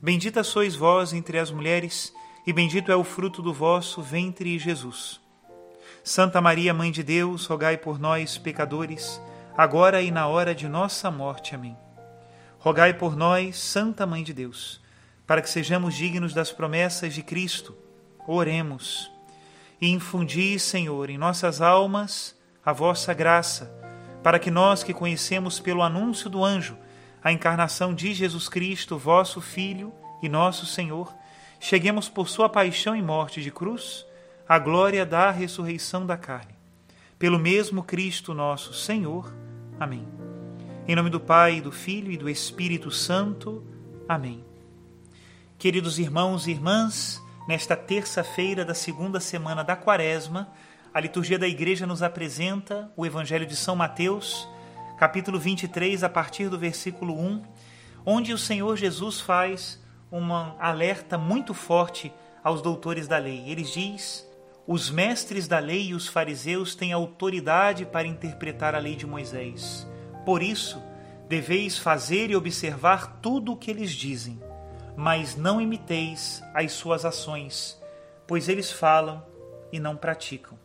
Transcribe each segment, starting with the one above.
Bendita sois vós entre as mulheres, e bendito é o fruto do vosso ventre, Jesus. Santa Maria, Mãe de Deus, rogai por nós, pecadores, agora e na hora de nossa morte. Amém. Rogai por nós, Santa Mãe de Deus, para que sejamos dignos das promessas de Cristo. Oremos. E infundi, Senhor, em nossas almas a vossa graça, para que nós que conhecemos pelo anúncio do anjo a encarnação de Jesus Cristo, vosso Filho e nosso Senhor, cheguemos por sua paixão e morte de cruz à glória da ressurreição da carne. Pelo mesmo Cristo nosso Senhor. Amém. Em nome do Pai, do Filho e do Espírito Santo. Amém. Queridos irmãos e irmãs, nesta terça-feira da segunda semana da Quaresma, a liturgia da Igreja nos apresenta o Evangelho de São Mateus capítulo 23, a partir do versículo 1, onde o Senhor Jesus faz um alerta muito forte aos doutores da lei. Ele diz: Os mestres da lei e os fariseus têm autoridade para interpretar a lei de Moisés. Por isso, deveis fazer e observar tudo o que eles dizem, mas não imiteis as suas ações, pois eles falam e não praticam.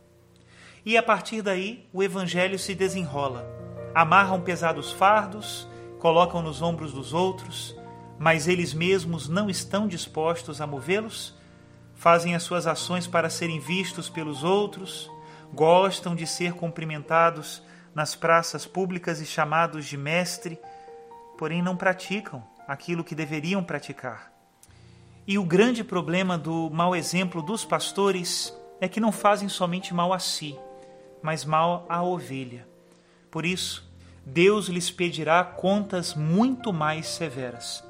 E a partir daí, o evangelho se desenrola amarram pesados fardos, colocam nos ombros dos outros, mas eles mesmos não estão dispostos a movê-los, fazem as suas ações para serem vistos pelos outros, gostam de ser cumprimentados nas praças públicas e chamados de mestre, porém não praticam aquilo que deveriam praticar. E o grande problema do mau exemplo dos pastores é que não fazem somente mal a si, mas mal à ovelha. Por isso, Deus lhes pedirá contas muito mais severas.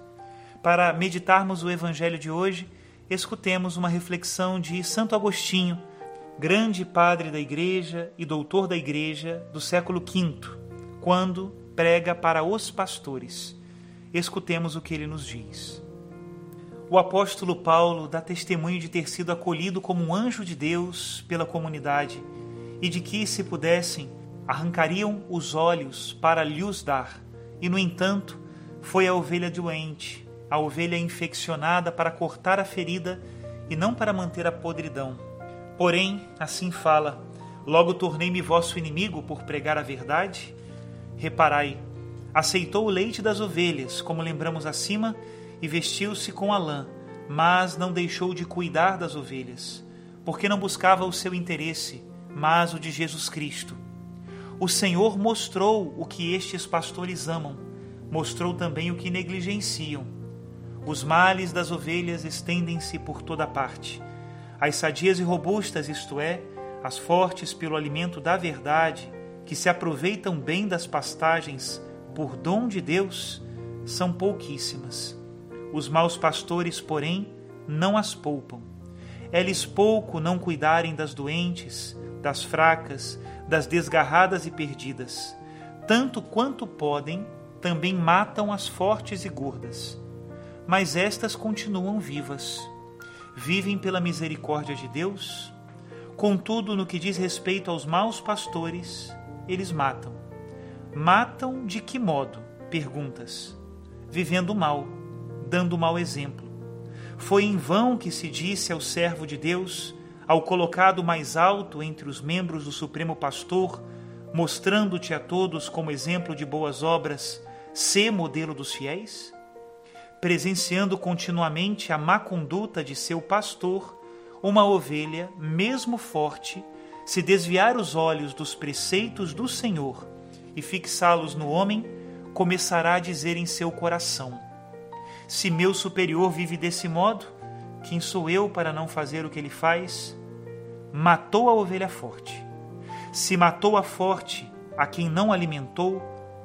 Para meditarmos o Evangelho de hoje, escutemos uma reflexão de Santo Agostinho, grande padre da Igreja e doutor da Igreja do século V, quando prega para os pastores. Escutemos o que ele nos diz. O apóstolo Paulo dá testemunho de ter sido acolhido como um anjo de Deus pela comunidade e de que, se pudessem, arrancariam os olhos para lhes dar, e no entanto foi a ovelha doente, a ovelha infeccionada para cortar a ferida e não para manter a podridão. Porém, assim fala: Logo tornei-me vosso inimigo por pregar a verdade? Reparai, aceitou o leite das ovelhas, como lembramos acima, e vestiu-se com a lã, mas não deixou de cuidar das ovelhas, porque não buscava o seu interesse, mas o de Jesus Cristo o Senhor mostrou o que estes pastores amam, mostrou também o que negligenciam. Os males das ovelhas estendem-se por toda parte. As sadias e robustas, isto é, as fortes pelo alimento da verdade, que se aproveitam bem das pastagens por dom de Deus, são pouquíssimas. Os maus pastores, porém, não as poupam. É-lhes pouco não cuidarem das doentes, das fracas, das desgarradas e perdidas. Tanto quanto podem, também matam as fortes e gordas. Mas estas continuam vivas. Vivem pela misericórdia de Deus. Contudo, no que diz respeito aos maus pastores, eles matam. Matam de que modo? Perguntas. Vivendo mal, dando mau exemplo. Foi em vão que se disse ao servo de Deus ao colocado mais alto entre os membros do Supremo Pastor, mostrando-te a todos como exemplo de boas obras, sê modelo dos fiéis? presenciando continuamente a má conduta de seu pastor, uma ovelha, mesmo forte, se desviar os olhos dos preceitos do Senhor e fixá-los no homem, começará a dizer em seu coração: Se meu superior vive desse modo, quem sou eu para não fazer o que ele faz? Matou a ovelha forte. Se matou a forte, a quem não alimentou,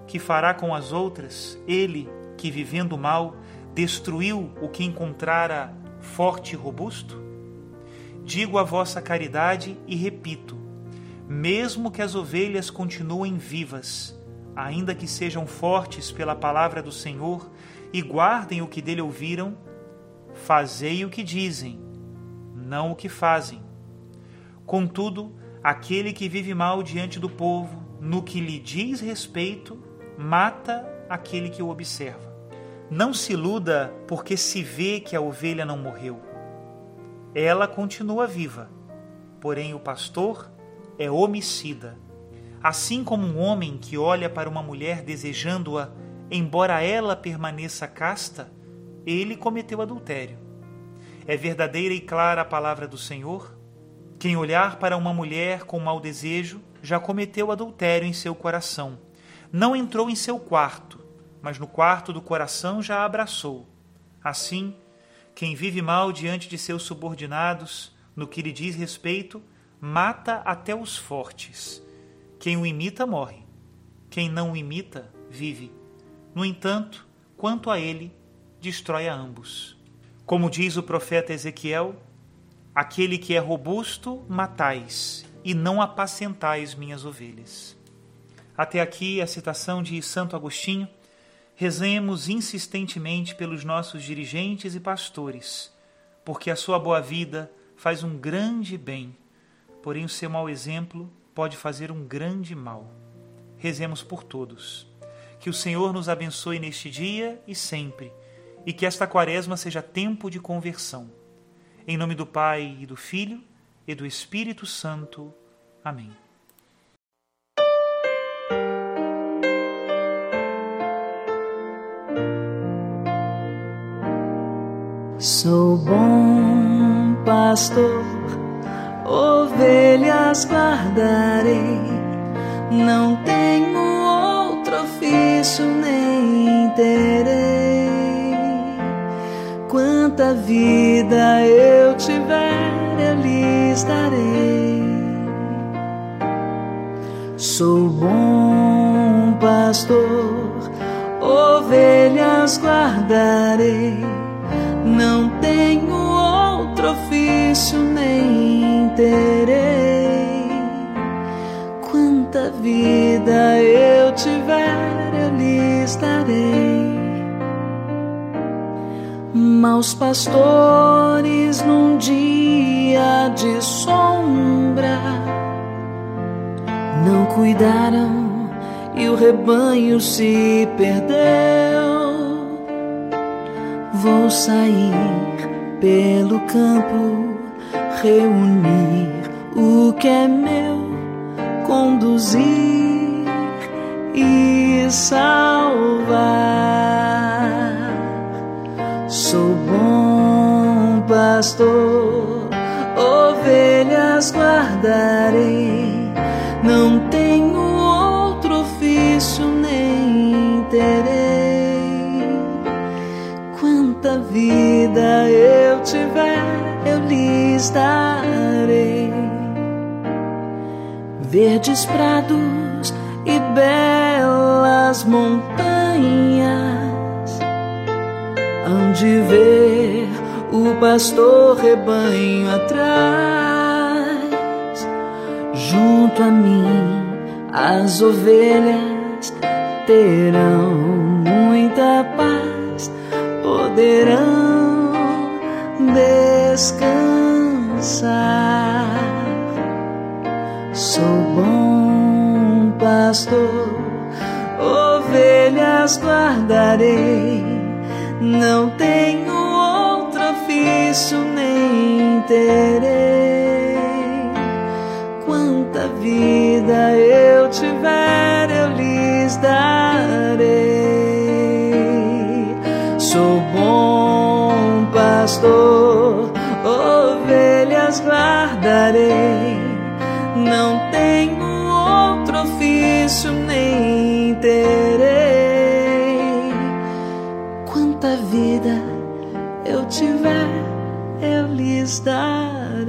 que fará com as outras? Ele, que vivendo mal, destruiu o que encontrara forte e robusto? Digo a vossa caridade e repito: mesmo que as ovelhas continuem vivas, ainda que sejam fortes pela palavra do Senhor e guardem o que dele ouviram, fazei o que dizem, não o que fazem. Contudo, aquele que vive mal diante do povo, no que lhe diz respeito, mata aquele que o observa. Não se iluda porque se vê que a ovelha não morreu. Ela continua viva, porém o pastor é homicida. Assim como um homem que olha para uma mulher desejando-a, embora ela permaneça casta, ele cometeu adultério. É verdadeira e clara a palavra do Senhor? Quem olhar para uma mulher com mau desejo já cometeu adultério em seu coração. Não entrou em seu quarto, mas no quarto do coração já a abraçou. Assim, quem vive mal diante de seus subordinados, no que lhe diz respeito, mata até os fortes. Quem o imita morre. Quem não o imita vive. No entanto, quanto a ele, destrói a ambos. Como diz o profeta Ezequiel, aquele que é robusto matais, e não apacentais minhas ovelhas. Até aqui a citação de Santo Agostinho Rezemos insistentemente pelos nossos dirigentes e pastores, porque a sua boa vida faz um grande bem, porém o seu mau exemplo pode fazer um grande mal. Rezemos por todos. Que o Senhor nos abençoe neste dia e sempre, e que esta quaresma seja tempo de conversão. Em nome do Pai e do Filho e do Espírito Santo. Amém. Sou bom pastor, ovelhas guardarei, não tenho Quanta vida eu tiver, eu lhes darei. Sou bom pastor, ovelhas guardarei não tenho outro ofício nem terei. Quanta vida eu tiver, eu lhes darei. Maus pastores num dia de sombra não cuidaram e o rebanho se perdeu Vou sair pelo campo, reunir o que é meu, conduzir e salvar. Pastor, ovelhas guardarei, não tenho outro ofício nem terei quanta vida eu tiver, eu lhes darei. Verdes prados e belas montanhas, onde ver o pastor rebanho atrás, junto a mim as ovelhas terão muita paz poderão descansar. Sou bom pastor, ovelhas guardarei, não tenho nem terei. Quanta vida eu tiver, eu lhes darei sou bom pastor, ovelhas guardarei. Não tenho outro ofício nem terei. Quanta vida eu tiver, eu lhes darei.